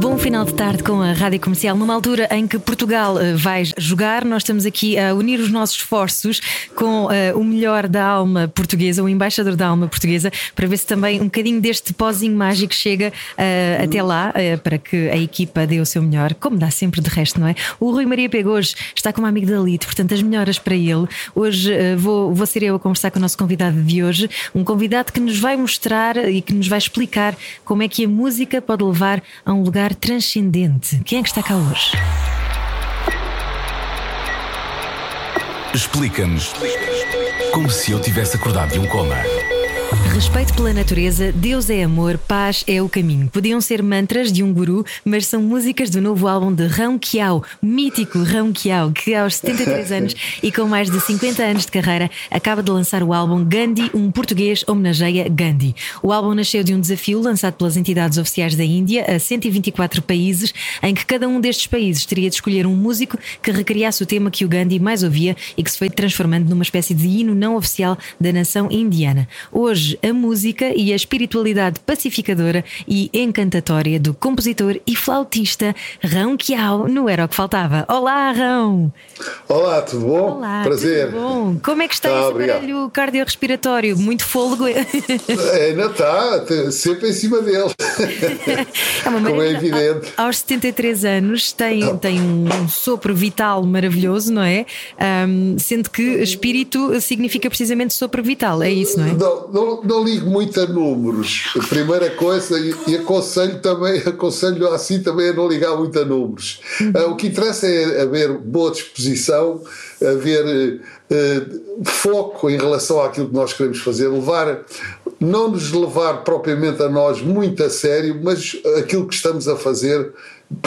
Bom final de tarde com a Rádio Comercial. Numa altura em que Portugal uh, vai jogar, nós estamos aqui a unir os nossos esforços com uh, o melhor da alma portuguesa, o embaixador da alma portuguesa, para ver se também um bocadinho deste pozinho mágico chega uh, até lá, para que a equipa dê o seu melhor, como dá sempre de resto, não é? O Rui Maria Pego hoje está como amigo da Lito, portanto, as melhoras para ele. Hoje vou, vou ser eu a conversar com o nosso convidado de hoje, um convidado que nos vai mostrar e que nos vai explicar como é que a música pode levar a um lugar transcendente. Quem é que está cá hoje? Explica-nos como se eu tivesse acordado de um coma. Respeito pela natureza, Deus é amor, paz é o caminho. Podiam ser mantras de um guru, mas são músicas do novo álbum de Rão Kiao, mítico Rão Kiao, que aos 73 anos e com mais de 50 anos de carreira acaba de lançar o álbum Gandhi, um português homenageia Gandhi. O álbum nasceu de um desafio lançado pelas entidades oficiais da Índia a 124 países, em que cada um destes países teria de escolher um músico que recriasse o tema que o Gandhi mais ouvia e que se foi transformando numa espécie de hino não oficial da nação indiana. Hoje, a música e a espiritualidade pacificadora e encantatória do compositor e flautista Rão Kiao no Era o que Faltava. Olá, Rão! Olá, tudo bom? Olá, Prazer. Bom? Como é que está Tá, esse aparelho cardiorrespiratório? Muito fôlego. Ainda está, sempre em cima dele. É uma Como é evidente. Aos 73 anos tem, tem um sopro vital maravilhoso, não é? Ahm, sendo que espírito significa precisamente sopro vital, é isso, não é? Não, não, não ligo muito a números. A primeira coisa, e, aconselho também, aconselho assim também a não ligar muito a números. Ah, o que interessa é haver boa disposição, haver eh, foco em relação àquilo que nós queremos fazer, levar, não nos levar propriamente a nós muito a sério, mas aquilo que estamos a fazer,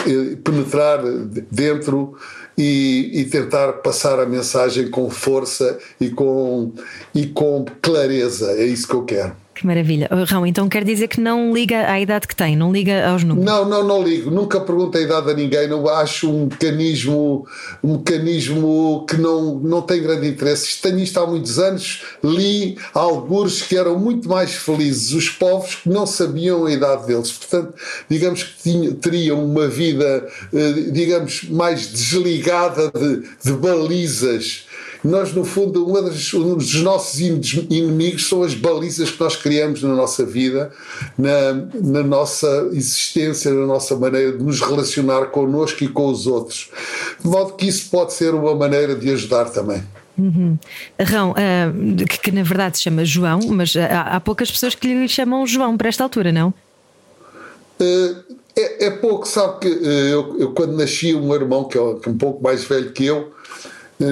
eh, penetrar dentro e, e tentar passar a mensagem com força e com, e com clareza. É isso que eu quero. Que maravilha. Oh, Rão, então quer dizer que não liga à idade que tem, não liga aos números. Não, não, não ligo. Nunca pergunto a idade a ninguém. Não acho um mecanismo, um mecanismo que não, não tem grande interesse. Tenho isto há muitos anos. Li alguns que eram muito mais felizes, os povos que não sabiam a idade deles. Portanto, digamos que tinham, teriam uma vida, eh, digamos, mais desligada de, de balizas. Nós, no fundo, uma das- um dos nossos in- inimigos são as balizas que nós criamos na nossa vida, na, na nossa existência, na nossa maneira de nos relacionar connosco e com os outros. De modo que isso pode ser uma maneira de ajudar também. Rão, ah, que, que na verdade se chama João, mas ah, há, há poucas pessoas que lhe chamam João para esta altura, não? Eh, É, é pouco, sabe que eh, eu, eu quando nasci, meu irmão, que é, um pouco mais velho que eu,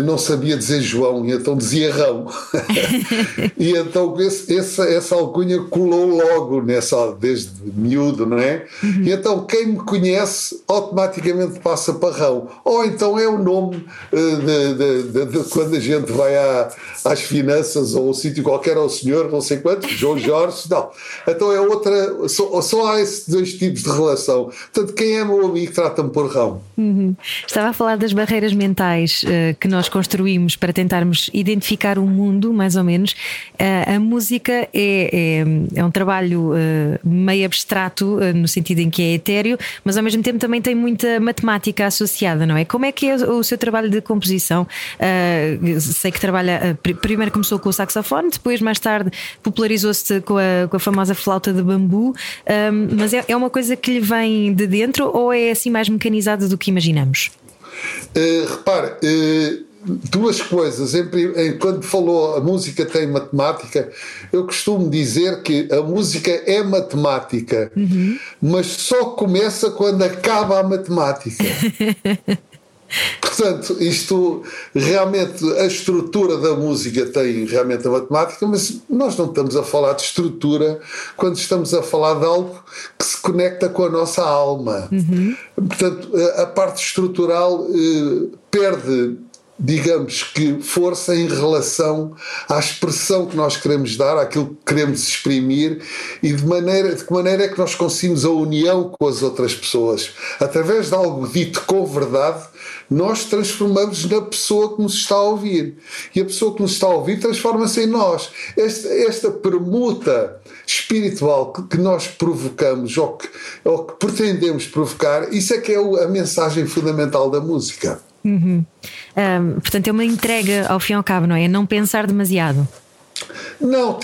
não sabia dizer João, e então dizia Rão. e então esse, essa, essa alcunha colou logo nessa, desde miúdo, não é? E então quem me conhece automaticamente passa para Rão. Ou então é o nome eh, de, de- de- de quando a gente vai à- às finanças ou um sítio qualquer ao senhor, não sei quantos, João Jorge, não. Então é outra, só, só há esses dois tipos de relação. Portanto, quem é meu amigo trata-me por Rão. Uhum. Estava a falar das barreiras mentais eh, que nós construímos para tentarmos identificar o mundo, mais ou menos. Eh, a música é, é, é um trabalho eh, meio abstrato, eh, no sentido em que é etéreo, mas ao mesmo tempo também tem muita matemática associada, não é? Como é que é o seu trabalho de composição? Sei que trabalha. pri- primeiro começou com o saxofone, depois, mais tarde, popularizou-se com a, com a famosa flauta de bambu, eh, mas é, é uma coisa que lhe vem de dentro ou é assim mais mecanizada do que imaginamos? Uh, repare, uh, duas coisas. Em, em- quando falou a música tem matemática, eu costumo dizer que a música é matemática, mas só começa quando acaba a matemática. Portanto, isto realmente, a estrutura da música tem realmente a matemática, mas nós não estamos a falar de estrutura quando estamos a falar de algo que se conecta com a nossa alma. Portanto, a- a parte estrutural eh, perde digamos que, força em relação à expressão que nós queremos dar, àquilo que queremos exprimir e de, maneira, de que maneira é que nós conseguimos a união com as outras pessoas. Através de algo dito com verdade, nós transformamos na pessoa que nos está a ouvir. E a pessoa que nos está a ouvir transforma-se em nós. Esta, esta permuta espiritual que, que nós provocamos ou que, ou que pretendemos provocar, isso é que é a mensagem fundamental da música. Uhum. Um, portanto, é uma entrega ao fim e ao cabo, não é? Não pensar demasiado. Não,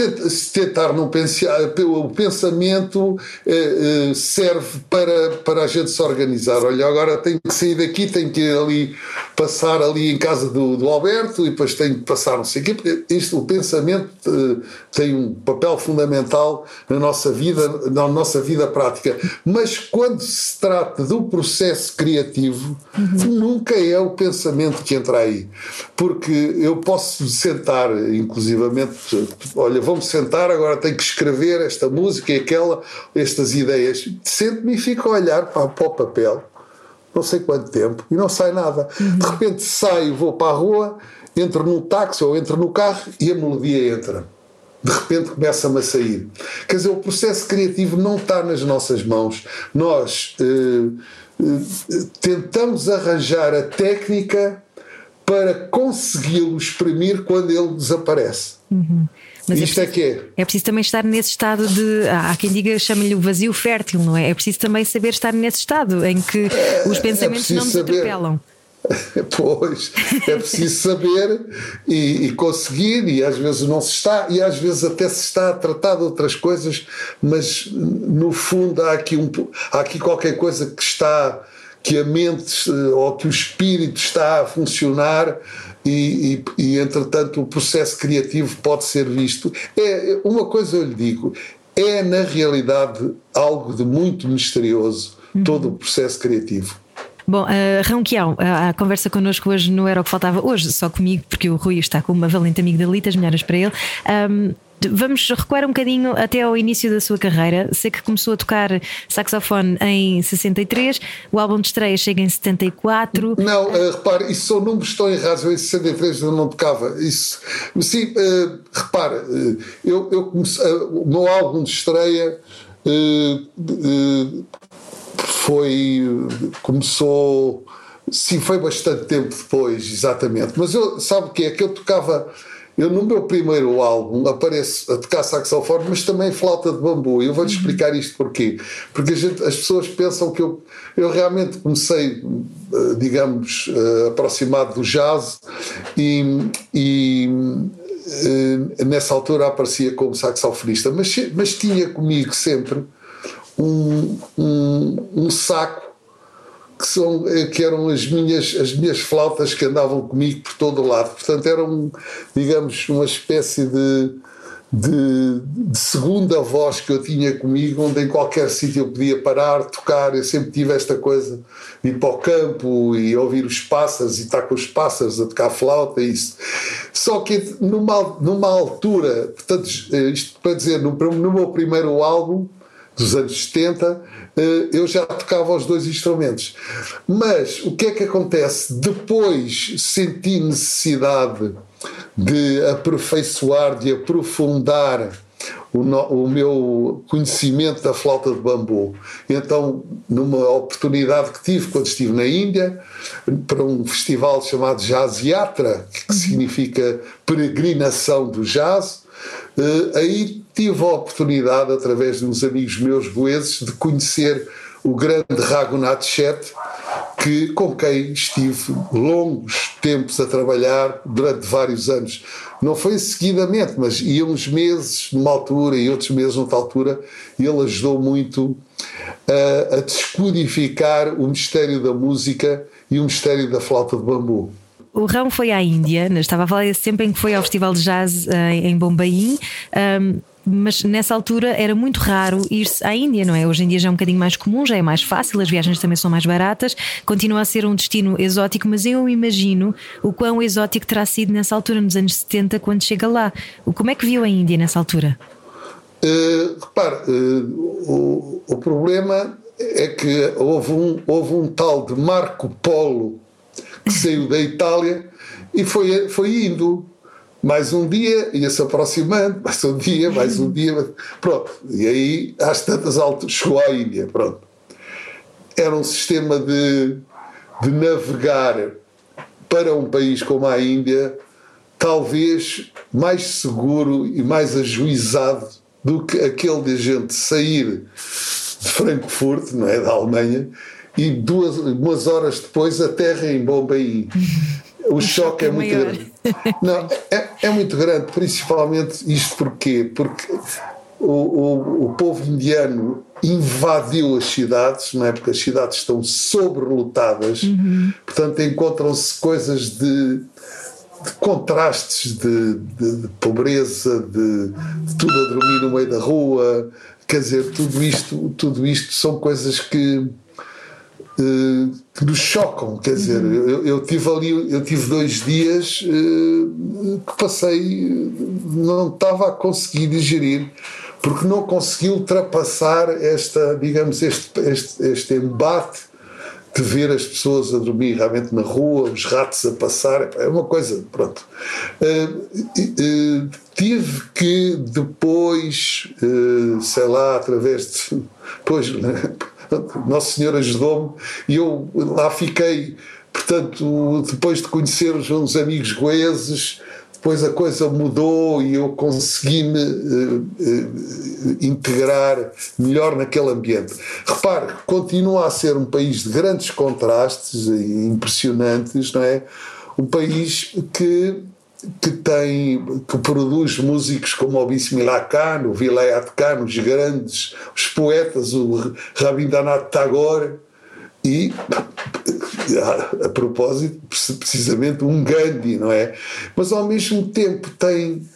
tentar não pensar. O pensamento eh, eh, serve para, para a gente se organizar. Olha, agora tenho que sair daqui, tenho que ir ali, passar ali em casa do, do Alberto e depois tenho que passar não sei o quê. Isto, o pensamento eh, tem um papel fundamental na nossa vida, na nossa vida prática. Mas quando se trata do processo criativo, uhum. nunca é o pensamento que entra aí. Porque eu posso sentar, inclusivamente, olha, vamos sentar, agora tenho que escrever esta música e aquela, estas ideias. Sento-me e fico a olhar para, para o papel, não sei quanto tempo, e não sai nada. Uhum. De repente saio, vou para a rua, entro num táxi ou entro no carro e a melodia entra. De repente começa-me a sair. Quer dizer, o processo criativo não está nas nossas mãos. Nós eh, eh, tentamos arranjar a técnica para consegui-lo exprimir quando ele desaparece. Uhum. Mas é Isto é, preciso, é que é. É preciso também estar nesse estado de. Há quem diga, chama-lhe o vazio fértil, não é? É preciso também saber estar nesse estado em que é, os pensamentos é não nos saber. atropelam. Pois, é preciso saber e, e, conseguir, e às vezes não se está, e às vezes até se está a tratar de outras coisas, mas no fundo há aqui, um, há aqui qualquer coisa que está, que a mente ou que o espírito está a funcionar e, e, e, entretanto o processo criativo pode ser visto. É uma coisa eu lhe digo, é na realidade algo de muito misterioso uhum. todo o processo criativo. Bom, uh, Rão Quião, a, a conversa connosco hoje não era o que faltava hoje, só comigo, porque o Rui está com uma valente amiga da Lita, as melhoras para ele. Um, Vamos recuar um bocadinho até ao início da sua carreira. Sei que começou a tocar saxofone em 63, o álbum de estreia chega em 74. Não, uh, repare, isso são números estão errados. Eu em 63 eu não tocava. Isso, sim, uh, repare, uh, eu, eu comecei, o meu álbum de estreia foi. começou. Sim, foi bastante tempo depois, exatamente. Mas eu, sabe o que é? Que eu tocava eu, no meu primeiro álbum, apareço a tocar saxofone, mas também flauta de bambu. E eu vou-lhe uhum. explicar isto porquê. Porque gente, as pessoas pensam que eu, eu realmente comecei, eh, digamos, uh, aproximado do jazz e, e uh, nessa altura aparecia como saxofonista, mas, mas tinha comigo sempre um, um, um saco que, são, eh, que eram as minhas, as minhas flautas que andavam comigo por todo o lado. Portanto, eram, digamos, uma espécie de, de, de, segunda voz que eu tinha comigo, onde em qualquer sítio eu podia parar, tocar. Eu sempre tive esta coisa de ir para o campo e ouvir os pássaros e estar com os pássaros a tocar flauta. Isso. Só que numa, numa altura, portanto, isto para dizer, no, no meu primeiro álbum dos anos 70, eh, eu já tocava os dois instrumentos. Mas o que é que acontece? Depois senti necessidade de aperfeiçoar, de aprofundar o, no, o, meu conhecimento da flauta de bambu. Então, numa oportunidade que tive quando estive na Índia, para um festival chamado Jazz Yatra, que significa peregrinação do jazz, aí tive a oportunidade, através de uns amigos meus goeses, de conhecer o grande Raghunath Chet, que, com quem estive longos tempos a trabalhar durante vários anos. Não foi seguidamente, mas ia uns meses numa altura e outros meses noutra altura, e ele ajudou muito a, a descodificar o mistério da música e o mistério da flauta de bambu. O Rão foi à Índia, estava a falar sempre em que foi ao Festival de Jazz eh, em Bombaim. Um, mas nessa altura era muito raro ir-se à Índia, não é? Hoje em dia já é um bocadinho mais comum, já é mais fácil, as viagens também são mais baratas, continua a ser um destino exótico, mas eu imagino o quão exótico terá sido nessa altura, nos anos 70, quando chega lá. Como é que viu a Índia nessa altura? Uh, repare, uh, o, o problema é que houve um, houve um tal de Marco Polo que saiu da Itália e foi, foi indo. Mais um dia, ia se aproximando, mais um dia, mais um dia, pronto. E aí, às tantas altas, chegou à Índia, pronto. Era um sistema de, de navegar para um país como a Índia, talvez mais seguro e mais ajuizado do que aquele de a gente sair de Frankfurt, não é, da Alemanha, e duas umas horas depois a terra em Bombaim. O, o choque, é, é muito grande. Não, é, é, muito grande, principalmente isto porquê? Porque o, o, o povo indiano invadiu as cidades, não é? Porque as cidades estão sobrelotadas, uhum. portanto encontram-se coisas de, de contrastes de, de, de pobreza, de, tudo a dormir no meio da rua, quer dizer, tudo isto, tudo isto são coisas que que nos chocam, quer dizer, uhum. eu, eu, tive ali, eu tive dois dias uh, que passei, não estava a conseguir digerir, porque não consegui ultrapassar esta, digamos, este, este, este embate de ver as pessoas a dormir realmente na rua, os ratos a passar, é uma coisa, pronto. Uh, tive que depois, sei lá, através de. Pois, nosso Senhor ajudou-me e eu lá fiquei. Portanto, depois de conhecer uns amigos goeses, depois a coisa mudou e eu consegui-me uh, uh, integrar melhor naquele ambiente. Repare, continua a ser um país de grandes contrastes impressionantes, não é? Um país que que tem que produz músicos como o Bismillah Khan, o Vilayat Khan, os grandes, os poetas, o Rabindranath Tagore e a, a propósito precisamente um Gandhi, não é? Mas ao mesmo tempo tem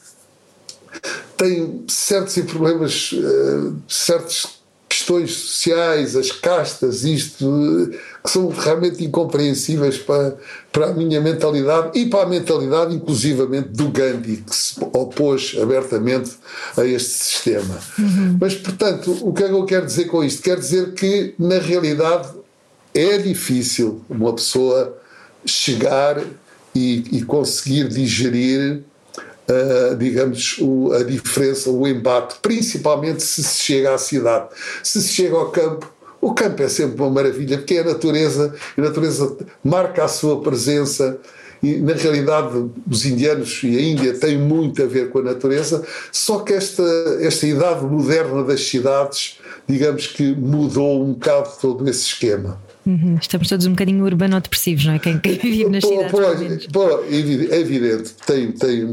tem certos problemas, uh, certos questões sociais, as castas, isto, que são realmente incompreensíveis para, para a minha mentalidade e para a mentalidade, inclusivamente, do Gandhi, que se opôs abertamente a este sistema. Uhum. Mas, portanto, o que é que eu quero dizer com isto? Quero dizer que, na realidade, é difícil uma pessoa chegar e, e conseguir digerir uh, digamos, o, a diferença, o embate, principalmente se se chega à cidade. Se se chega ao campo, o campo é sempre uma maravilha, porque é a natureza, a natureza marca a sua presença. E, na realidade, os indianos e a Índia têm muito a ver com a natureza, só que esta, esta idade moderna das cidades, digamos que mudou um bocado todo esse esquema. Uhum. Estamos todos um bocadinho urbano-depressivos, não é? Quem, quem vive nas pô, cidades. Pô, pô, é evidente, tem, tem,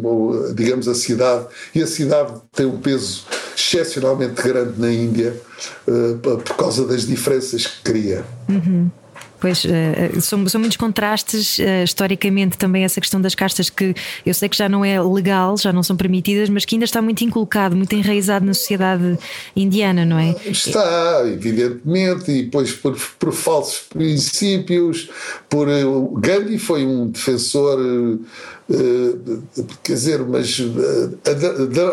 digamos, a cidade, e a cidade tem um peso excepcionalmente grande na Índia uh, por causa das diferenças que cria. Uhum. Pois, uh, são, são muitos contrastes, uh, historicamente também essa questão das castas que eu sei que já não é legal, já não são permitidas, mas que ainda está muito inculcado, muito enraizado na sociedade indiana, não é? Está, evidentemente, e depois por, por falsos princípios, por uh, Gandhi foi um defensor quer dizer, mas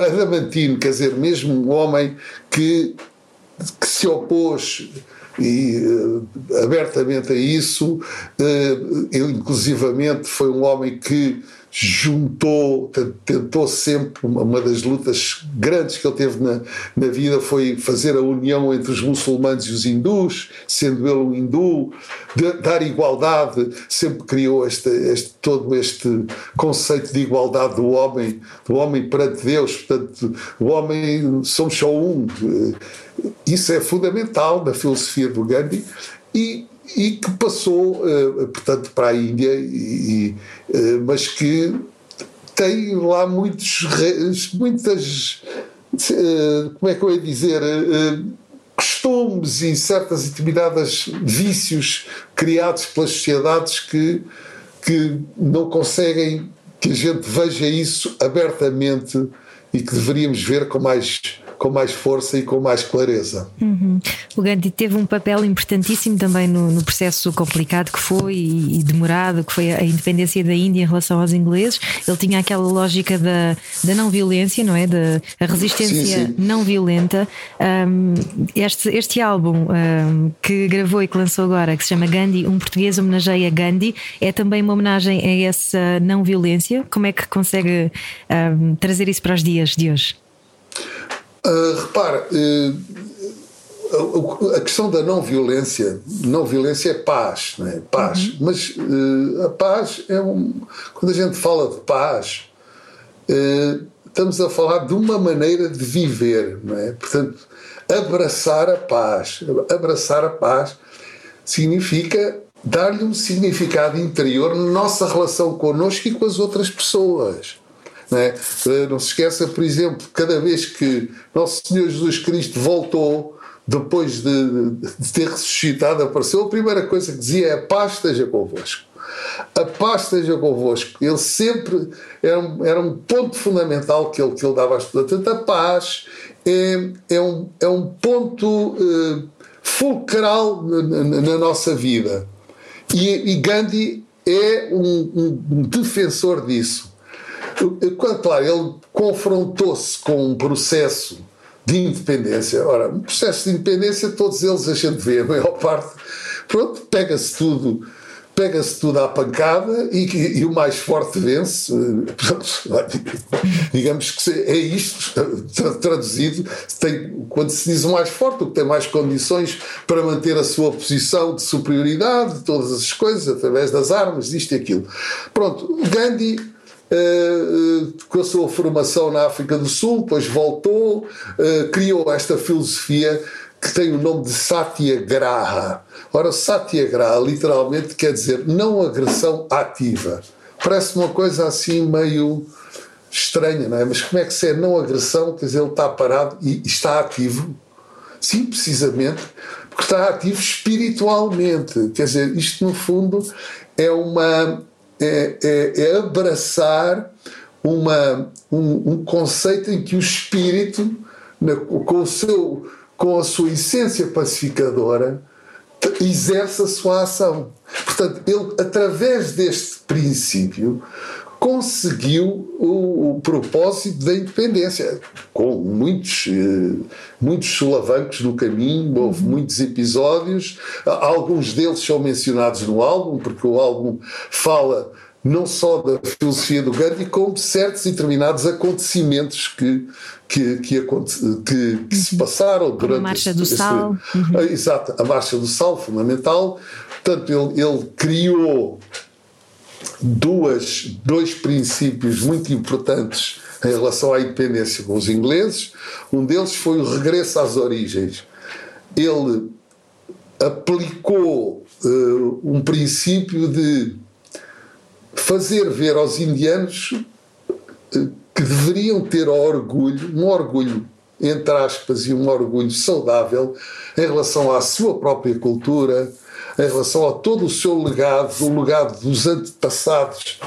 adamantino, quer dizer, mesmo um homem que, que se opôs e uh, abertamente a isso. Ele, inclusivamente, foi um homem que juntou, tentou sempre, uma das lutas grandes que ele teve na, na vida foi fazer a união entre os muçulmanos e os hindus, sendo ele um hindu, de, dar igualdade, sempre criou este, este, todo este conceito de igualdade do homem, do homem perante Deus, portanto, o homem somos só um. Isso é fundamental na filosofia do Gandhi e e que passou, uh, portanto, para a Índia, e, uh, mas que tem lá muitos, muitas, uh, como é que eu ia dizer, costumes e certas determinadas vícios criados pelas sociedades que, que não conseguem que a gente veja isso abertamente e que deveríamos ver com mais com mais força e com mais clareza. Uhum. O Gandhi teve um papel importantíssimo também no, no processo complicado que foi e, e, demorado, que foi a independência da Índia em relação aos ingleses. Ele tinha aquela lógica da, da não violência, não é? Da resistência sim, sim. não violenta. Um, este, este álbum um, que gravou e que lançou agora, que se chama Gandhi, um português homenageia Gandhi, é também uma homenagem a essa não violência. Como é que consegue um, trazer isso para os dias de hoje? Uh, repara, uh, a, a, questão da não violência, não violência é paz, não é? Paz. Uhum. Mas uh, a paz é um. Quando a gente fala de paz, estamos a falar de uma maneira de viver, não é? Portanto, abraçar a paz. Abraçar a paz significa dar-lhe um significado interior na nossa relação connosco e com as outras pessoas. Não, é? Eh, não se esqueça, por exemplo, cada vez que Nosso Senhor Jesus Cristo voltou, depois de, de ter ressuscitado, apareceu, a primeira coisa que dizia é: a paz esteja convosco. A paz esteja convosco. Ele sempre era um, era um ponto fundamental que ele, que ele dava às pessoas. Portanto, a paz é, é, um, é um ponto uh, fulcral na, na, na, nossa vida. E, e Gandhi é um, um defensor disso. Claro, ele confrontou-se com um processo de independência. Ora, um processo de independência, todos eles a gente vê, a maior parte, pronto, pega-se tudo. Pega-se tudo à pancada e, e, o mais forte vence. digamos que é isto, traduzido. Tem, quando se diz o mais forte, o que tem mais condições para manter a sua posição de superioridade, todas as coisas, através das armas, isto e aquilo. Pronto, Gandhi com a sua formação na África do Sul, depois voltou, uh, criou esta filosofia que tem o nome de Satyagraha. Ora, Satyagraha literalmente quer dizer não agressão ativa. Parece uma coisa assim meio estranha, não é? Mas como é que se é não agressão? Quer dizer, ele está parado e está ativo. Sim, precisamente, porque está ativo espiritualmente. Quer dizer, isto no fundo é uma é, é, é abraçar uma, um, um, conceito em que o espírito, na, com, o seu, com a sua essência pacificadora, exerce a sua ação. Portanto, ele, através deste princípio, conseguiu o, o, propósito da independência, com muitos, eh, muitos solavancos no caminho, houve uhum. muitos episódios, alguns deles são mencionados no álbum, porque o álbum fala não só da filosofia do Gandhi, como de certos e determinados acontecimentos que, que, que, que, que se passaram durante. A Marcha do Sal. Uhum. Exato, a Marcha do Sal, fundamental. Portanto, ele, ele criou duas, dois princípios muito importantes em relação à independência com os ingleses. Um deles foi o regresso às origens. Ele aplicou uh, um princípio de fazer ver aos indianos eh, que deveriam ter orgulho, um orgulho, entre aspas, e um orgulho saudável em relação à sua própria cultura, em relação a todo o seu legado, o legado dos antepassados,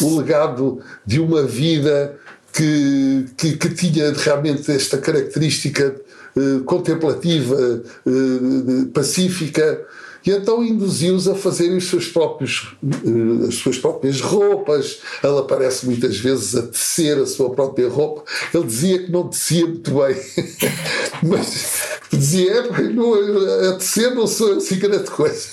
o legado de uma vida que, que, que tinha realmente esta característica eh, contemplativa, eh, pacífica, e então induziu-os a fazerem os seus próprios, eh, as suas próprias roupas. Ela aparece muitas vezes a tecer a sua própria roupa. Ele dizia que não tecia muito bem, mas dizia: é, a tecer não sou assim grande coisa.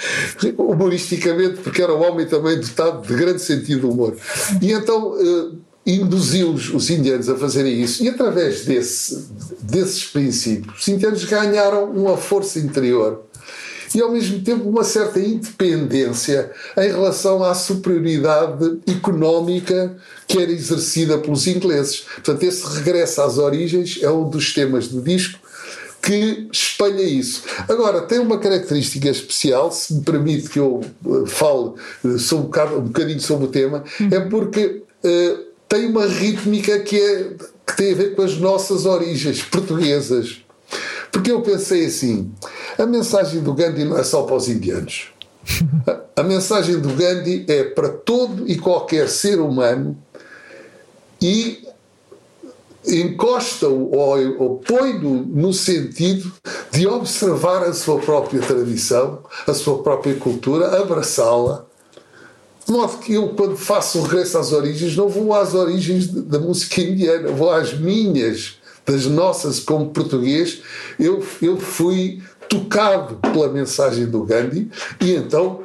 Humoristicamente, porque era um homem também dotado de grande sentido de humor. E então eh, induziu os, os indianos a fazerem isso e através desse, desses princípios os indianos ganharam uma força interior e ao mesmo tempo uma certa independência em relação à superioridade económica que era exercida pelos ingleses. Portanto, esse regresso às origens é um dos temas do disco que espelha isso. Agora, tem uma característica especial, se me permite que eu eh, fale eh, sobre um, bocadinho sobre o tema, é porque uh, tem uma rítmica que, é, que tem a ver com as nossas origens portuguesas. Porque eu pensei assim: a mensagem do Gandhi não é só para os indianos. A, mensagem do Gandhi é para todo e qualquer ser humano e encosta-o ou, ou põe-no no sentido de observar a sua própria tradição, a sua própria cultura, abraçá-la. De modo que eu, quando faço regresso às origens, não vou às origens da música indiana, vou às minhas, das nossas, como português. Eu, eu fui tocado pela mensagem do Gandhi e então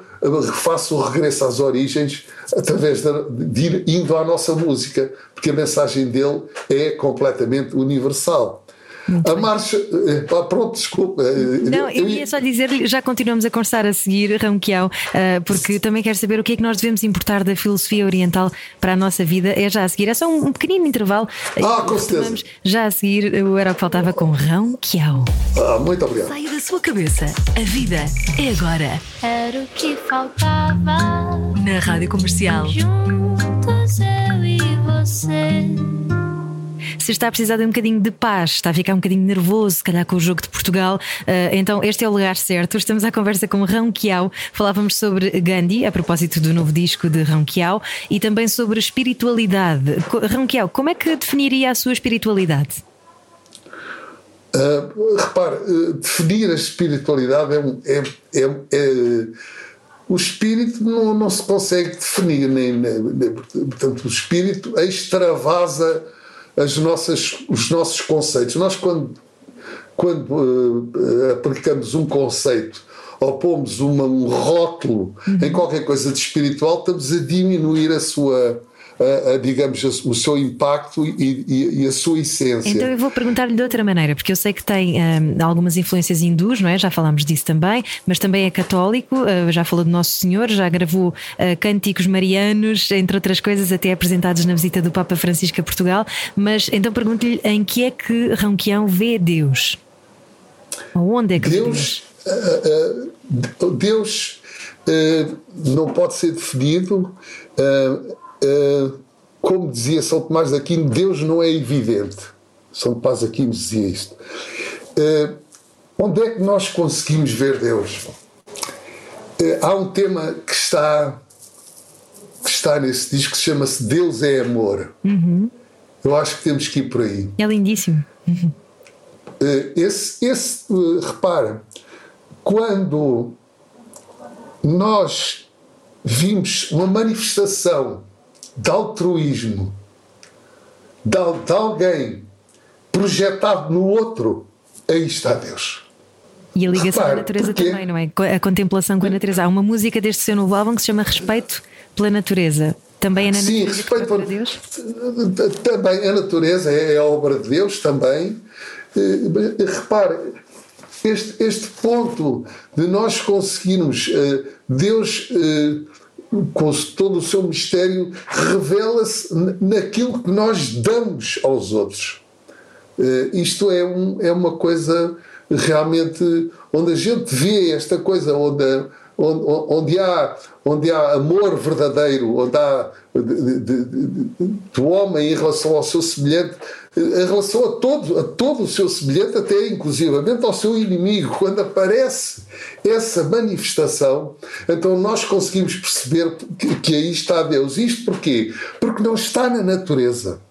faço o regresso às origens através de, de ir indo à nossa música, porque a mensagem dele é completamente universal. Muito a bem. marcha. Eh, pronto, desculpa. Eh, Não, eu ia só dizer já continuamos a conversar a seguir, Ramquial, eh, porque também quero saber o que é que nós devemos importar da filosofia oriental para a nossa vida. É já a seguir, é só um, pequenino intervalo. Ah, com certeza. Já a seguir, o Era o que Faltava com Ramquial. Ah, muito obrigado. Saia da sua cabeça. A vida é agora. Era o que faltava. Na Rádio Comercial. Juntos eu e você se está a precisar de um bocadinho de paz, está a ficar um bocadinho nervoso, se calhar com o jogo de Portugal, eh, então este é o lugar certo. Estamos à conversa com Rão Kiao. Falávamos sobre Gandhi, a propósito do novo disco de Rão Kiao, e também sobre espiritualidade. Rão Kiao, como é que definiria a sua espiritualidade? Uh, repare, uh, definir a espiritualidade é, é, é, é o espírito não, não se consegue definir, nem, nem, portanto, o espírito extravasa as nossas, os nossos conceitos. Nós, quando, quando uh, aplicamos um conceito ou pomos uma, um rótulo uhum. em qualquer coisa de espiritual, estamos a diminuir a sua a, a, digamos, o seu impacto e, e, e, a sua essência. Então eu vou perguntar-lhe de outra maneira, porque eu sei que tem um, algumas influências hindus, não é? Já falámos disso também, mas também é católico, uh, já falou de Nosso Senhor, já gravou uh, cânticos marianos, entre outras coisas, até apresentados na visita do Papa Francisco a Portugal. Mas então pergunto-lhe em que é que Ronquião vê Deus? Onde é que Deus? Deus, uh, Deus não pode ser definido eh, como dizia São Tomás de Aquino, Deus não é evidente. São Tomás de Aquino dizia isto. Uh, onde é que nós conseguimos ver Deus? Uh, há um tema que está, que está nesse disco que chama-se Deus é Amor. Uhum. Eu acho que temos que ir por aí. É lindíssimo. Uhum. esse, esse repara, quando nós vimos uma manifestação de altruísmo de, de alguém projetado no outro, aí está Deus. E a ligação Repare, à natureza porque... também, não é? A contemplação com a natureza. Há uma música deste seu novo álbum que se chama Respeito pela Natureza. Também é na Sim, natureza respeito Deus? Também a natureza é, a obra de Deus também. Eh, repare, este, este ponto de nós conseguirmos eh, Deus eh, com todo o seu mistério, revela-se naquilo que nós damos aos outros. Uh, isto é, um, é uma coisa realmente onde a gente vê esta coisa, onde, onde, onde, há, onde há amor verdadeiro, onde há do homem em relação ao seu semelhante, em relação a todo, a todo o seu semelhante, até inclusivamente ao seu inimigo. Quando aparece essa manifestação, então nós conseguimos perceber que, que aí está Deus. Isto porquê? Porque não está na natureza.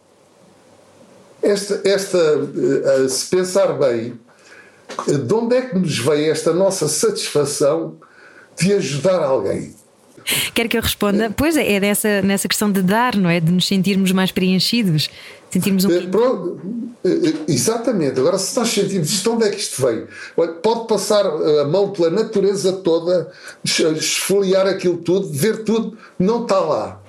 Esta, esta, eh, se pensar bem, de onde é que nos vem esta nossa satisfação de ajudar alguém? Quer que eu responda? Pois é, é dessa, nessa questão de dar, não é? De nos sentirmos mais preenchidos. Sentirmos um. É, pronto, eh, exatamente. Agora, se nós sentimos isto, onde é que isto vem? Pode passar a mão pela natureza toda, esfoliar aquilo tudo, ver tudo, não está lá.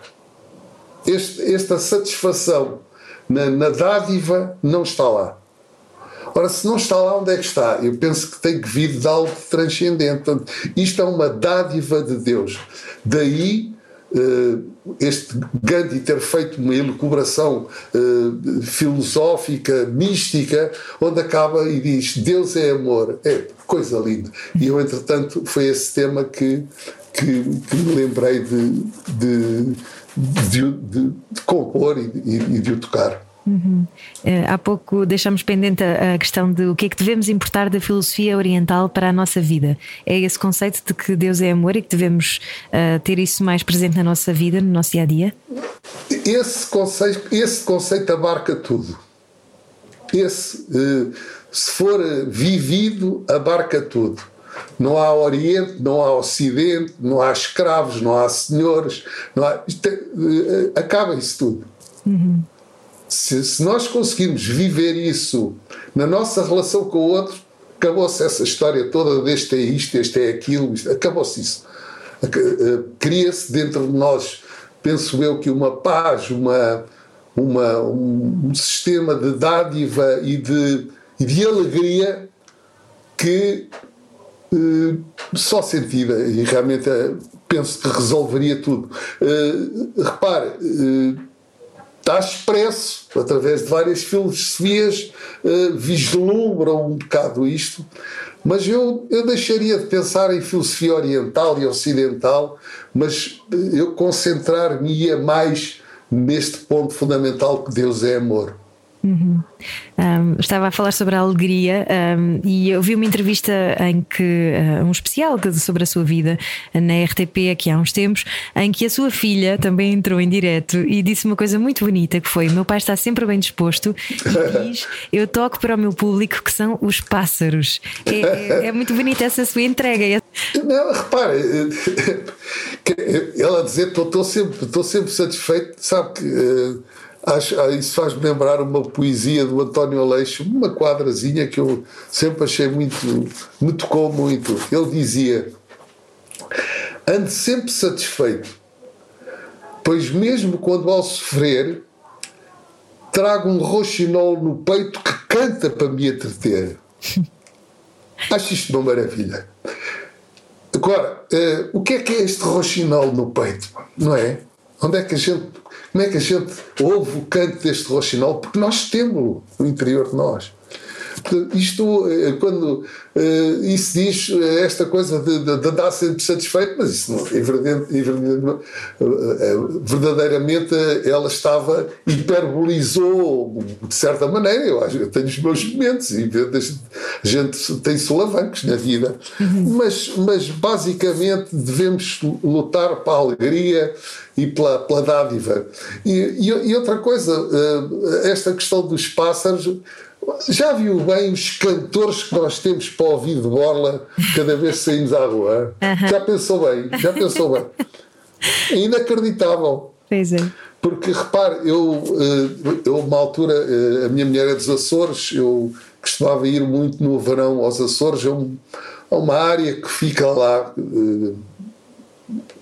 Este, esta satisfação na, na dádiva não está lá. Ora, se não está lá, onde é que está? Eu penso que tem que vir de algo transcendente. Portanto, isto é uma dádiva de Deus. Daí uh, este Gandhi ter feito uma elucubração uh, filosófica, mística, onde acaba e diz Deus é amor. É coisa linda. E eu, entretanto, foi esse tema que, que, que me lembrei de, de, de, de compor e de o tocar. Uhum. Uh, há pouco deixamos pendente a, questão de o que é que devemos importar da filosofia oriental para a nossa vida. É esse conceito de que Deus é amor e que devemos uh, ter isso mais presente na nossa vida, no nosso dia a dia? Esse conceito, esse conceito abarca tudo. esse, eh, se for vivido, abarca tudo. Não há Oriente, não há Ocidente, não há escravos, não há senhores, não há, é, acaba isso tudo. Uhum. Se, se, nós conseguirmos viver isso na nossa relação com o outro, acabou-se essa história toda deste é isto, este é aquilo, acabou-se isso. Cria-se dentro de nós, penso eu, que uma paz, uma, uma, um, sistema de dádiva e de, e de alegria que eh, só sentida e realmente eh, penso que resolveria tudo. Repare, está expresso através de várias filosofias, vislumbram um bocado isto, mas eu, eu deixaria de pensar em filosofia oriental e ocidental, mas eu concentrar-me-ia mais neste ponto fundamental que Deus é amor. Uhum. Um, estava a falar sobre a alegria um, e eu vi uma entrevista em que uh, um especial sobre a sua vida na RTP aqui há uns tempos, em que a sua filha também entrou em direto e disse uma coisa muito bonita que foi: meu pai está sempre bem disposto e diz eu toco para o meu público que são os pássaros. É, é, é muito bonita essa sua entrega. Não, repare, ela dizer estou sempre, estou sempre satisfeito, sabe que. Acho, ah, isso faz-me lembrar uma poesia do António Aleixo, uma quadrazinha que eu sempre achei muito, me tocou muito. Ele dizia: Ande sempre satisfeito, pois mesmo quando ao sofrer, trago um roxinol no peito que canta para me entreter. Acho isto uma maravilha. Agora, uh, o que é que é este roxinol no peito? Não é? Onde é que a gente como é que a gente ouve o canto deste roxinol? Porque nós temos no interior de nós. Isto, eh, quando uh, isso diz eh, esta coisa de, de, de andar sempre satisfeito, mas isso não, verdadeiramente ela estava, hiperbolizou de certa maneira. Eu, acho, eu tenho os meus momentos e a gente tem solavancos na vida, uhum. mas, mas basicamente devemos lutar para a alegria e pela, pela dádiva. E, e, e outra coisa, esta questão dos pássaros já viu bem os cantores que nós temos para ouvir de borla cada vez que saímos à rua? Já pensou bem? Já pensou bem? É inacreditável. Pois é. Porque repare, eu, eh, eu uma altura, eh, a minha mulher é dos Açores, eu costumava ir muito no verão aos Açores, a uma área que fica lá eh,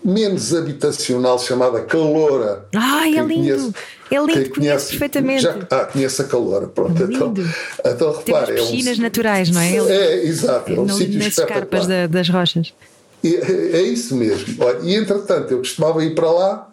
menos habitacional chamada Caloura. Ai, é lindo! Conhece, é lindo, conhece, conhece perfeitamente. Já, ah, conhece a Caloura, pronto. É então, então repare. Tem piscinas é um, naturais, não é? É, exato. É um sítio nas escarpas da, das rochas. É, é isso mesmo. Olha, e entretanto, eu costumava ir para lá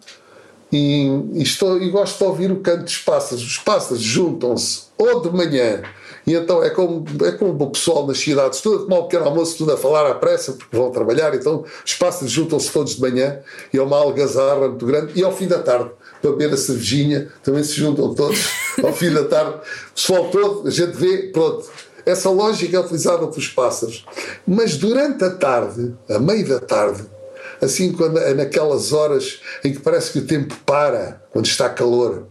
e, e, estou, e gosto de ouvir o canto dos pássaros. Os pássaros juntam-se ou de manhã e então é como, é como o pessoal nas cidades, tudo a tomar um pequeno almoço, tudo a falar à pressa, porque vão trabalhar, então os pássaros juntam-se todos de manhã e é uma algazarra muito grande, e ao fim da tarde, para beber a cervejinha, também se juntam todos ao fim da tarde, o pessoal todo, a gente vê, pronto. Essa lógica é utilizada pelos pássaros. Mas durante a tarde, a meio da tarde, assim quando, naquelas horas em que parece que o tempo para, quando está calor,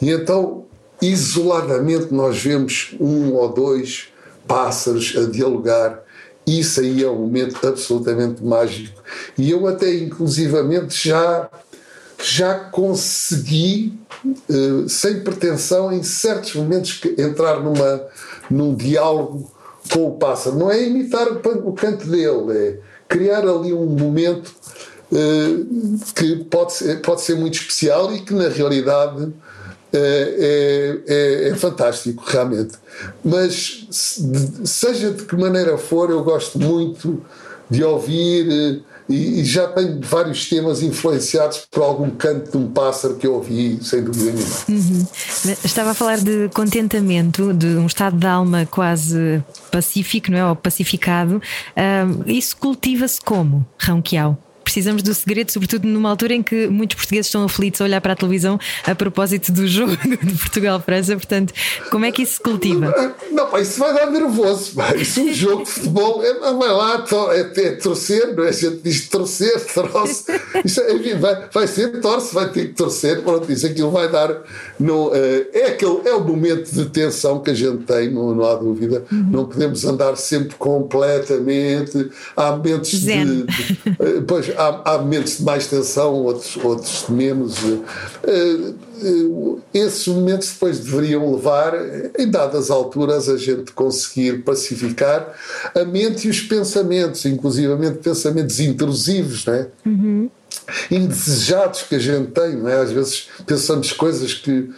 e então isoladamente nós vemos um ou dois pássaros a dialogar. Isso aí é um momento absolutamente mágico. E eu até inclusivamente já já consegui, uh, sem pretensão, em certos momentos, entrar numa, num diálogo com o pássaro. Não é imitar o canto dele, é criar ali um momento uh, que pode ser, pode ser muito especial e que, na realidade, é, é, é, fantástico, realmente. Mas, seja de que maneira for, eu gosto muito de ouvir eh, e, e, já tenho vários temas influenciados por algum canto de um pássaro que eu ouvi, sem dúvida nenhuma. Uhum. Estava a falar de contentamento, de um estado de alma quase pacífico, não é? Ou pacificado. isso cultiva-se como, Rão Quiau? Precisamos do segredo, sobretudo numa altura em que muitos portugueses estão aflitos a olhar para a televisão a propósito do jogo de Portugal-França. Portanto, como é que isso se cultiva? Não, pá, isso vai dar nervoso. Pá. Isso é um jogo de futebol. É, vai lá, é, é torcer, não é? A gente diz torcer, torce. Isso é, vai, vai ser torce, vai ter que torcer. Pronto, isso aquilo vai dar. No, é, aquele, é o momento de tensão que a gente tem, não, não há dúvida. Uhum. Não podemos andar sempre completamente. Há momentos Zen. de. de pois, há, há momentos de mais tensão, outros, outros de menos. Esses momentos depois deveriam levar, em dadas alturas, a gente conseguir pacificar a mente e os pensamentos, inclusivamente pensamentos intrusivos, não é? Uhum. indesejados que a gente tem. Não é? Às vezes pensamos coisas que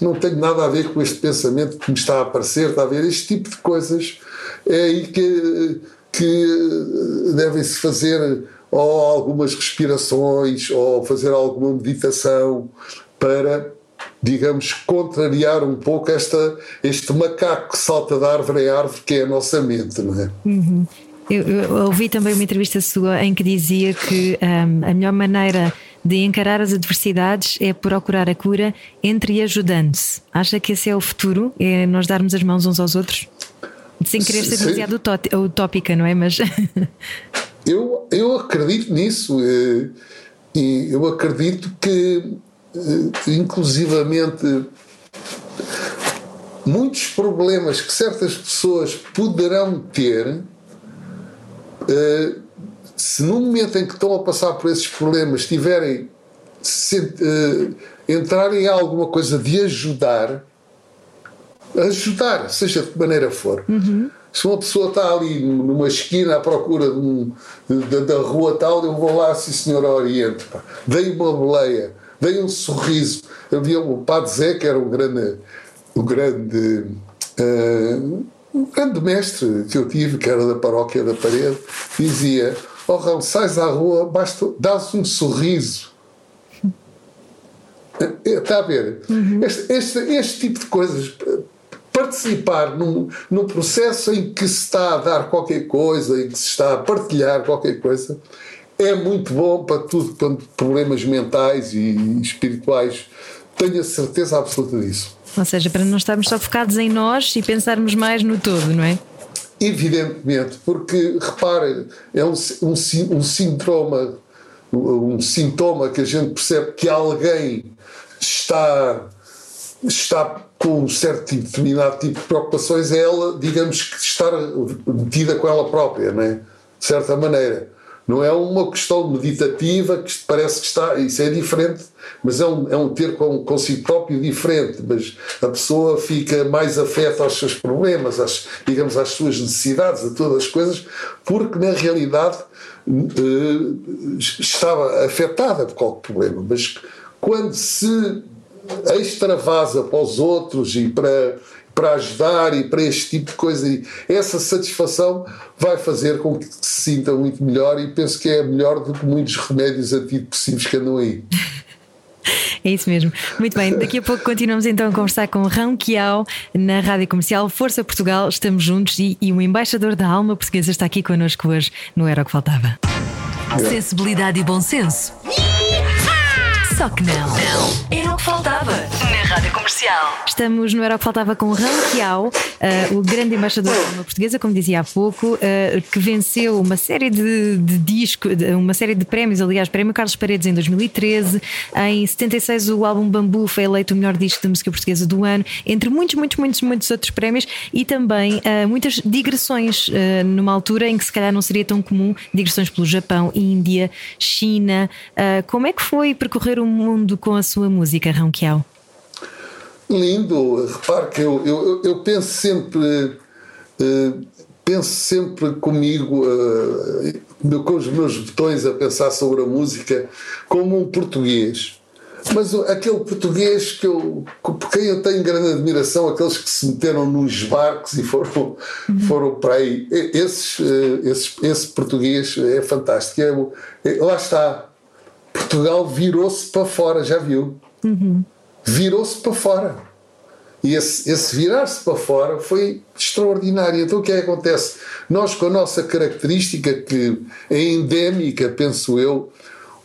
não têm nada a ver com este pensamento que me está a aparecer, está a ver? Este tipo de coisas é aí que, que devem-se fazer ou algumas respirações ou fazer alguma meditação para digamos, contrariar um pouco esta, este macaco que salta da árvore em árvore, que é a nossa mente, não é? Uhum. Eu, eu, ouvi também uma entrevista sua em que dizia que um, a melhor maneira de encarar as adversidades é procurar a cura entre ajudando-se. Acha que esse é o futuro? É nós darmos as mãos uns aos outros? Sem querer ser demasiado utópica, não é? Mas. eu, eu acredito nisso. Eh, e eu acredito que eh, inclusivamente muitos problemas que certas pessoas poderão ter, eh, se no momento em que estão a passar por esses problemas tiverem eh, entrarem em alguma coisa de ajudar, ajudar, seja de que maneira for. Uhum. Se uma pessoa está ali numa esquina à procura de um, de, da rua tal, eu vou lá, sim senhor, oriente. Dei uma boleia veio um sorriso. Havia o Padre Zé, que era um grande, um grande, uh, um grande mestre que eu tive, que era da paróquia da parede, dizia: Oh Raul, sais à rua, basta dás um sorriso. Está a ver? Uhum. Este, este, este tipo de coisas participar num, num processo em que se está a dar qualquer coisa, em que se está a partilhar qualquer coisa, é muito bom para tudo quanto problemas mentais e espirituais. Tenho a certeza absoluta disso. Ou seja, para não estarmos só focados em nós e pensarmos mais no todo, não é? Evidentemente, porque repare, é um, um, um sintoma, um sintoma que a gente percebe que alguém está, está com um certo tipo, determinado tipo de preocupações, é ela, digamos que estar metida com ela própria, não é? de certa maneira. Não é uma questão meditativa que parece que está. Isso é diferente, mas é um, é um ter com, consigo próprio diferente. Mas a pessoa fica mais afeta aos seus problemas, às, digamos, às suas necessidades, a todas as coisas, porque na realidade eh, estava afetada por qualquer problema. Mas quando se extravasa para os outros e para para ajudar e para este tipo de coisa. E essa satisfação vai fazer com que se sinta muito melhor e penso que é melhor do que muitos remédios antidepressivos que andam aí. É isso mesmo. Muito bem, daqui a pouco continuamos então a conversar com Rão Quiao na Rádio Comercial Força Portugal. Estamos juntos e, e o embaixador da alma portuguesa está aqui connosco hoje. Não era o que faltava. É. Sensibilidade e bom senso. Só que não. Não. Era o que faltava na Rádio Comercial. Estamos no Era o que faltava com Rão Quiao, uh, o grande embaixador da língua portuguesa, como dizia há pouco, uh, que venceu uma série de, de discos, uma série de prémios, aliás, Prémio Carlos Paredes em 2013. Em 76, o álbum Bambu foi eleito o melhor disco da música portuguesa do ano, entre muitos, muitos, muitos, muitos outros prémios e também uh, muitas digressões numa altura em que se calhar não seria tão comum digressões pelo Japão, Índia, China. como é que foi percorrer o mundo com a sua música, Ronquial? Lindo, repare que eu, eu, eu penso sempre, uh, penso sempre comigo, uh, com os meus botões a pensar sobre a música, como um português. Mas aquele português que eu, por quem eu tenho grande admiração, aqueles que se meteram nos barcos e foram, uhum. foram para aí, esses, uh, esses, esse português é fantástico. É, é, lá está, Portugal virou-se para fora, já viu? Uhum. Virou-se para fora. E, esse, esse virar-se para fora foi extraordinário. Então o que é que acontece? Nós, com a nossa característica, que é endémica, penso eu,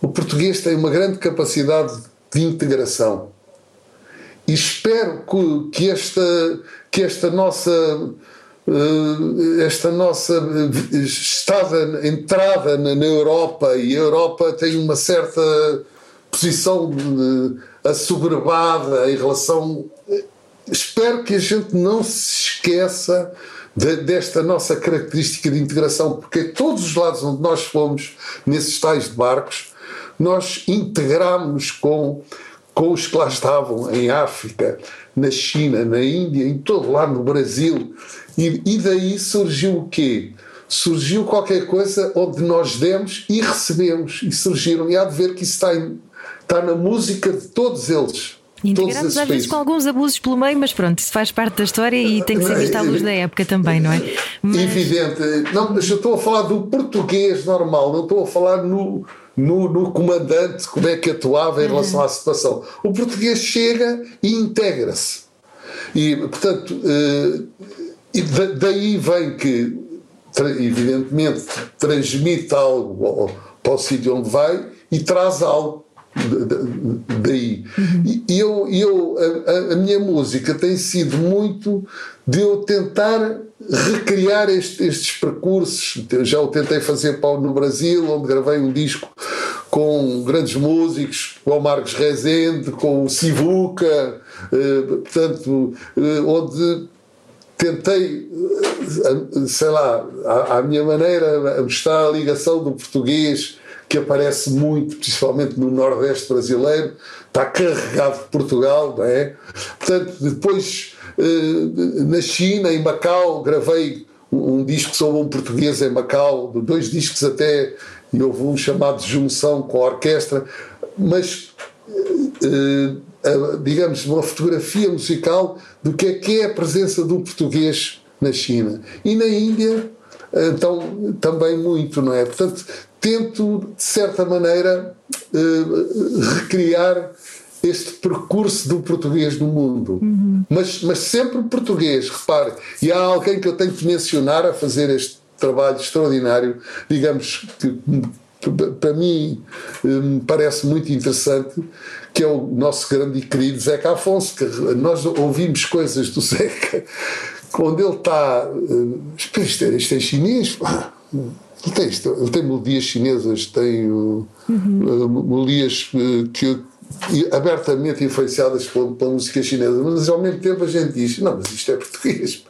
o português tem uma grande capacidade de integração. E espero que, que esta, que esta nossa esta nossa estada entrada na Europa e a Europa tem uma certa posição assoberbada em relação espero que a gente não se esqueça de, desta nossa característica de integração porque todos os lados onde nós fomos nesses tais barcos nós integramos com com os que lá estavam em África, na China, na Índia, em todo lado, no Brasil. E, e daí surgiu o quê? Surgiu qualquer coisa onde nós demos e recebemos, e surgiram. E há de ver que isso está, em, está na música de todos eles. Integramos às vezes com alguns abusos pelo meio, mas pronto, isso faz parte da história e tem que ser visto à luz da época também, não é? Mas... Evidente. Não, mas eu estou a falar do português normal, não estou a falar no, no, no, comandante como é que atuava em relação à situação. O português chega e integra-se. E, portanto, uh, e daí vem que, evidentemente, transmite algo para o sítio onde vai e traz algo daí. Uhum. E eu, eu, a, a, minha música tem sido muito de eu tentar recriar este, estes percursos. Já o tentei fazer no Brasil, onde gravei um disco com grandes músicos, com o Marcos Rezende, com o Sivuca, eh, portanto, eh, onde tentei, eh, sei lá, à, à minha maneira, mostrar a ligação do português que aparece muito, principalmente no Nordeste brasileiro, está carregado de Portugal, não é? Portanto, depois eh, na China, em Macau, gravei um disco sobre um português em Macau, dois discos até, e houve um chamado Junção com a orquestra, mas eh, digamos, uma fotografia musical do que é que é a presença do português na China. E na Índia, então, também muito, não é? Portanto, tento, de certa maneira, uh, recriar este percurso do português no mundo. Uhum. Mas, mas sempre português, repare. E há alguém que eu tenho que mencionar a fazer este trabalho extraordinário, digamos, que para mim eh, me parece muito interessante, que é o nosso grande e querido Zeca Afonso, que nós ouvimos coisas do Zeca, quando ele está. Eh, isto é, isto é chinês, ele tem, ele tem melodias chinesas, tem uhum. melodias eh, que, abertamente influenciadas pela, pela, música chinesa, mas ao mesmo tempo a gente diz: não, mas isto é português.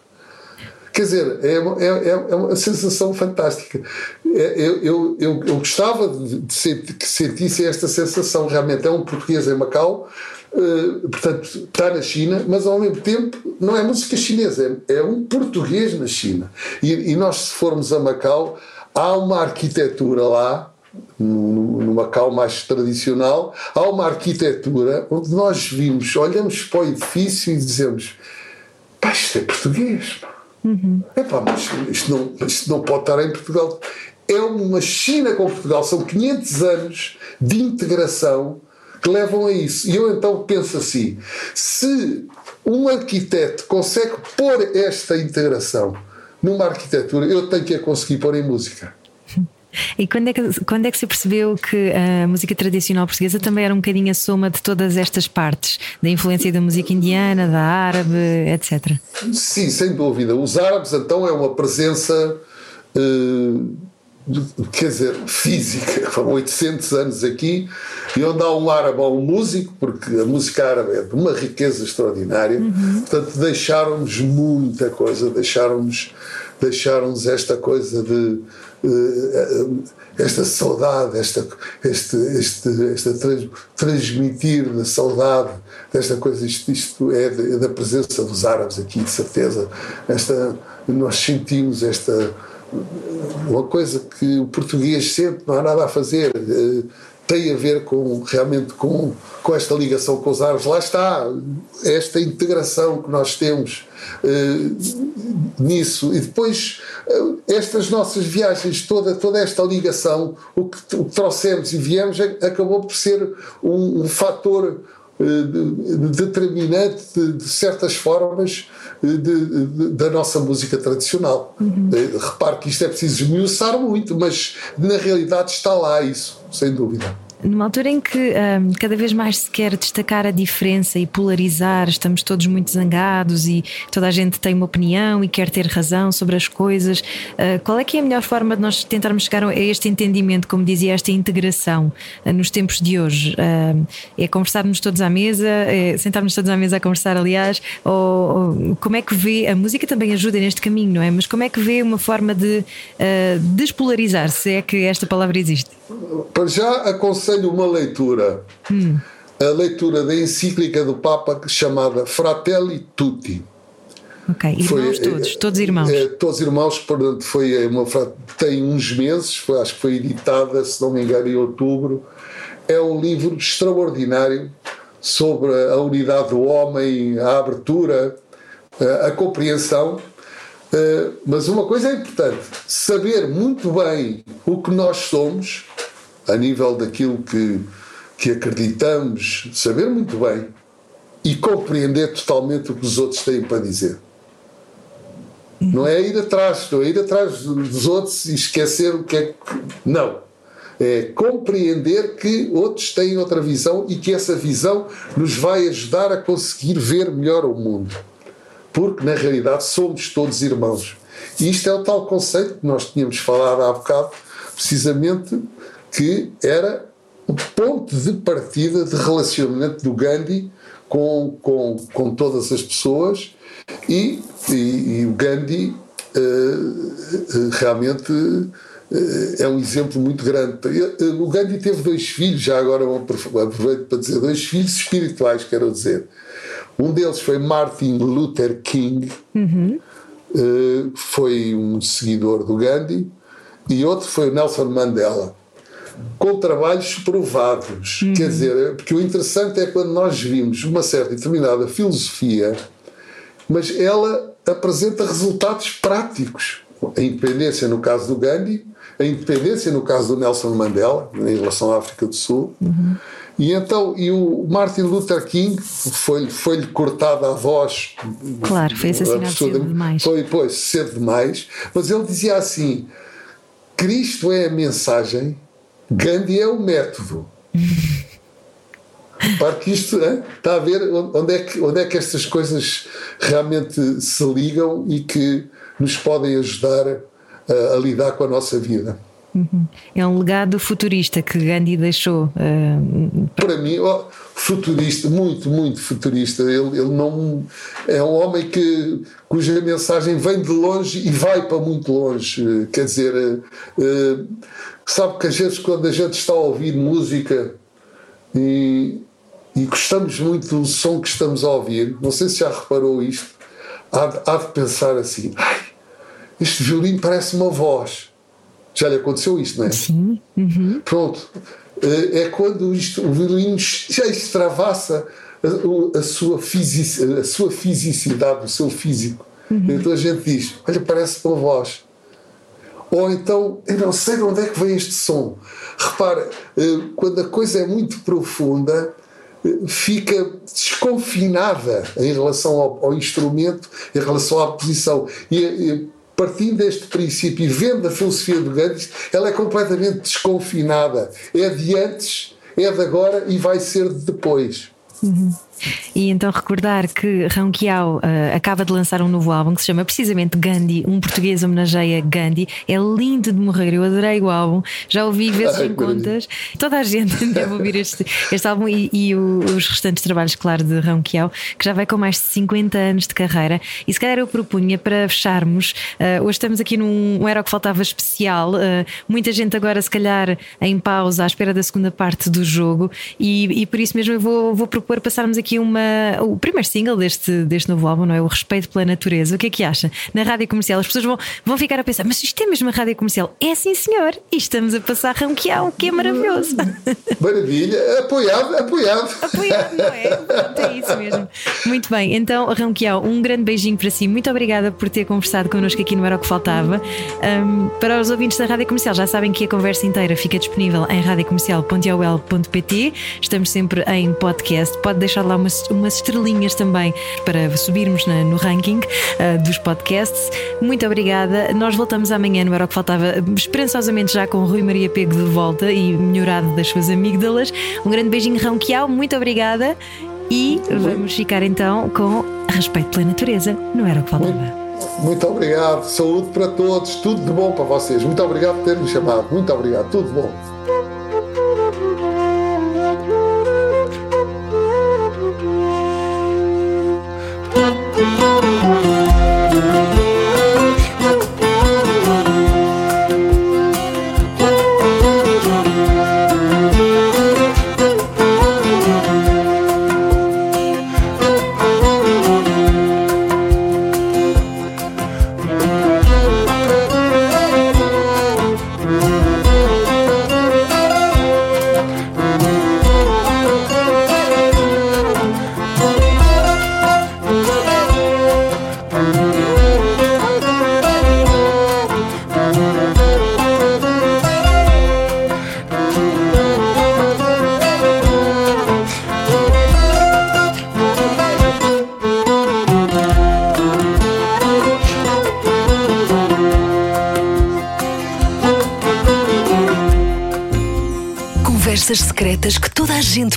Quer dizer, é, é, é uma sensação fantástica. É, eu, eu, eu, eu gostava de, sentir, que sentisse esta sensação. Realmente é um português em Macau, uh, portanto, está na China, mas ao mesmo tempo não é música chinesa, é, é um português na China. E, e nós, se formos a Macau, há uma arquitetura lá, no Macau mais tradicional, há uma arquitetura onde nós vimos, olhamos para o edifício e dizemos: pá, isto é português. Uhum. Epá, mas isto não, isto não pode estar em Portugal. É uma China com Portugal, são 500 anos de integração que levam a isso. E eu então penso assim: se um arquiteto consegue pôr esta integração numa arquitetura, eu tenho que a conseguir pôr em música. E quando é, que, quando é que se percebeu que a música tradicional portuguesa também era um bocadinho a soma de todas estas partes, da influência da música indiana, da árabe, etc? Sim, sem dúvida. Os árabes, então, é uma presença. Uh, quer dizer, física, há 800 anos aqui, e onde há um árabe ou um músico, porque a música árabe é de uma riqueza extraordinária, uhum. portanto, deixaram-nos muita coisa, deixaram-nos deixaram esta coisa de uh, esta saudade, esta, este, este, esta trans, transmitir da saudade desta coisa, isto, isto é, de, é da presença dos árabes aqui, de certeza. Esta, nós sentimos esta uma coisa que o português sempre não há nada a fazer eh, tem a ver com realmente com, com esta ligação com os árabes. Lá está, esta integração que nós temos uh, nisso. E depois, uh, estas nossas viagens, toda, toda esta ligação, o que, o que trouxemos e viemos, acabou por ser um, um fator determinante de, de certas formas de, de, da nossa música tradicional. Uhum. Repare que isto é preciso esmiuçar muito, mas na realidade está lá isso, sem dúvida. Numa altura em que um, cada vez mais se quer destacar a diferença e polarizar, estamos todos muito zangados e toda a gente tem uma opinião e quer ter razão sobre as coisas, uh, qual é que é a melhor forma de nós tentarmos chegar a este entendimento, como dizia, esta integração uh, nos tempos de hoje? Uh, é conversarmos todos à mesa, é sentarmos todos à mesa a conversar, aliás, ou, ou, como é que vê, a música também ajuda neste caminho, não é? Mas como é que vê uma forma de despolarizar, se é que esta palavra existe? Para já aconselho uma leitura. Hum. A leitura da encíclica do Papa chamada Fratelli Tutti. Ok, irmãos foi, todos, todos irmãos. É, todos irmãos, portanto, foi uma, tem uns meses, foi, acho que foi editada, se não me engano, em outubro. É um livro extraordinário sobre a unidade do homem, a abertura, a, compreensão. Mas uma coisa é importante: saber muito bem o que nós somos a nível daquilo que, que acreditamos, saber muito bem e compreender totalmente o que os outros têm para dizer. Não é ir atrás, não é ir atrás dos outros e esquecer o que é que. Não. É compreender que outros têm outra visão e que essa visão nos vai ajudar a conseguir ver melhor o mundo. Porque, na realidade, somos todos irmãos. E isto é o tal conceito que nós tínhamos falado há bocado, precisamente que era o ponto de partida de relacionamento do Gandhi com, com, com todas as pessoas e, e, e o Gandhi uh, realmente uh, é um exemplo muito grande. O Gandhi teve dois filhos, já agora aproveito para dizer, dois filhos espirituais, quero dizer. Um deles foi Martin Luther King, uhum. uh, foi um seguidor do Gandhi, e outro foi o Nelson Mandela com trabalhos provados. Uhum. Quer dizer, porque o interessante é quando nós vimos uma certa determinada filosofia, mas ela apresenta resultados práticos. A independência no caso do Gandhi, a independência no caso do Nelson Mandela, em relação à África do Sul. Uhum. E então, e o Martin Luther King foi-lhe foi cortada a voz. Claro, foi assassinado cedo demais. Foi, pois, cedo demais. Mas ele dizia assim: Cristo é a mensagem Gandhi é o método. Para que isto hein, está a ver onde é, que, onde é que estas coisas realmente se ligam e que nos podem ajudar a, a lidar com a nossa vida. Uhum. É um legado futurista que Gandhi deixou. Uh, para mim, oh, futurista, muito, muito futurista. Ele, ele não é um homem que cuja mensagem vem de longe e vai para muito longe. Quer dizer, uh, sabe que às vezes quando a gente está a ouvir música e, e gostamos muito do som que estamos a ouvir, não sei se já reparou isto, há de, há de pensar assim: este violino parece uma voz já lhe aconteceu isto, não é? Sim. Uhum. Pronto. Eh, é quando isto, o violino já extravassa a, a, sua fisic, a sua fisicidade, o seu físico. Uhum. Então a gente diz: Olha, parece uma voz. Ou então, eu não sei de onde é que vem este som. Repara, eh, quando a coisa é muito profunda, eh, fica desconfinada em relação ao, ao instrumento, em relação à posição. E, partindo deste princípio e vendo a filosofia do Gandhi, ela é completamente desconfinada. É de antes, é de agora e vai ser de depois. Uhum. E então recordar que Rão Kiao uh, acaba de lançar um novo álbum que se chama precisamente Gandhi, um português homenageia Gandhi. É lindo de morrer, eu adorei o álbum, já ouvi vezes em contas. Toda a gente deve ouvir este, este álbum e, e os restantes trabalhos, claro, de Rão Kiao, que já vai com mais de 50 anos de carreira. E se calhar eu propunha para fecharmos, uh, hoje estamos aqui num um Era o que Faltava especial, uh, muita gente agora, se calhar, em pausa, à espera da segunda parte do jogo, e, e por isso mesmo eu vou, vou propor passarmos aqui aqui uma, o primeiro single deste, deste novo álbum, não é? O Respeito pela Natureza. O que é que acha? Na rádio comercial, as pessoas vão, vão ficar a pensar, mas isto é mesmo a rádio comercial? É sim, senhor. E estamos a passar Ronquial, que é maravilhoso. Maravilha, apoiado, apoiado. Apoiado, não é? É isso mesmo. Muito bem, então, Ronquial, um grande beijinho para si. Muito obrigada por ter conversado connosco aqui no Era o que Faltava. Um, para os ouvintes da rádio comercial, já sabem que a conversa inteira fica disponível em radiocomercial.ol.pt. Estamos sempre em podcast. Pode deixar lá umas, umas estrelinhas também para subirmos na, no ranking uh, dos podcasts. Muito obrigada. Nós voltamos amanhã no Era o que Faltava, esperançosamente já com o Rui Maria Pego de volta e melhorado das suas amígdalas. Um grande beijinho, Ronquial. Muito obrigada. E vamos ficar então com respeito pela natureza. Não era o que faltava. Muito obrigado, saúde para todos, tudo de bom para vocês. Muito obrigado por terem me chamado. Muito obrigado, tudo de bom. Música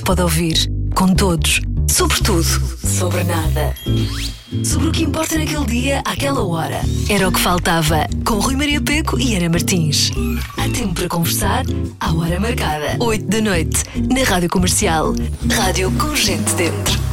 pode ouvir. Com todos. Sobre tudo. Sobre nada. Sobre o que importa naquele dia, àquela hora. Era o que faltava. Com Rui Maria Peco e Ana Martins. Há tempo para conversar, à hora marcada. 8 da noite. Na Rádio Comercial. Rádio com gente dentro.